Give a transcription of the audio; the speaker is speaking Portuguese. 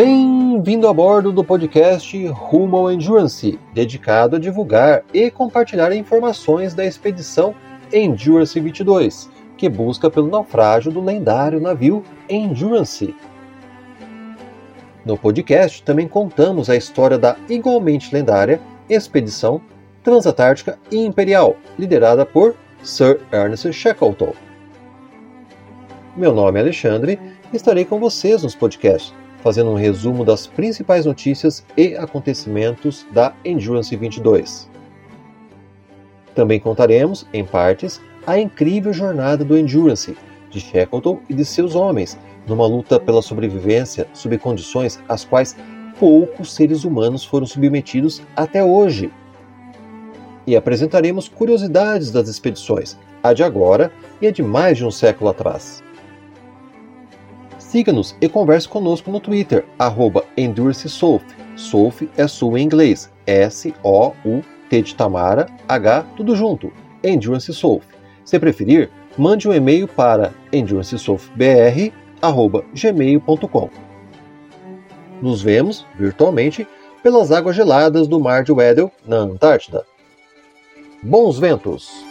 Bem-vindo a bordo do podcast Rumo ao Endurance, dedicado a divulgar e compartilhar informações da expedição Endurance 22, que busca pelo naufrágio do lendário navio Endurance. No podcast também contamos a história da igualmente lendária expedição Transantártica e Imperial, liderada por Sir Ernest Shackleton. Meu nome é Alexandre e estarei com vocês nos podcasts, fazendo um resumo das principais notícias e acontecimentos da Endurance 22. Também contaremos, em partes, a incrível jornada do Endurance, de Shackleton e de seus homens, numa luta pela sobrevivência sob condições às quais poucos seres humanos foram submetidos até hoje. E apresentaremos curiosidades das expedições, a de agora e a de mais de um século atrás. Siga-nos e converse conosco no Twitter, arroba EnduranceSouth. South é sul em inglês, S-O-U-T de Tamara, H, tudo junto, Endurance South. Se preferir, mande um e-mail para endurancesoulbr@gmail.com. Nos vemos virtualmente pelas águas geladas do Mar de Weddell, na Antártida. Bons ventos!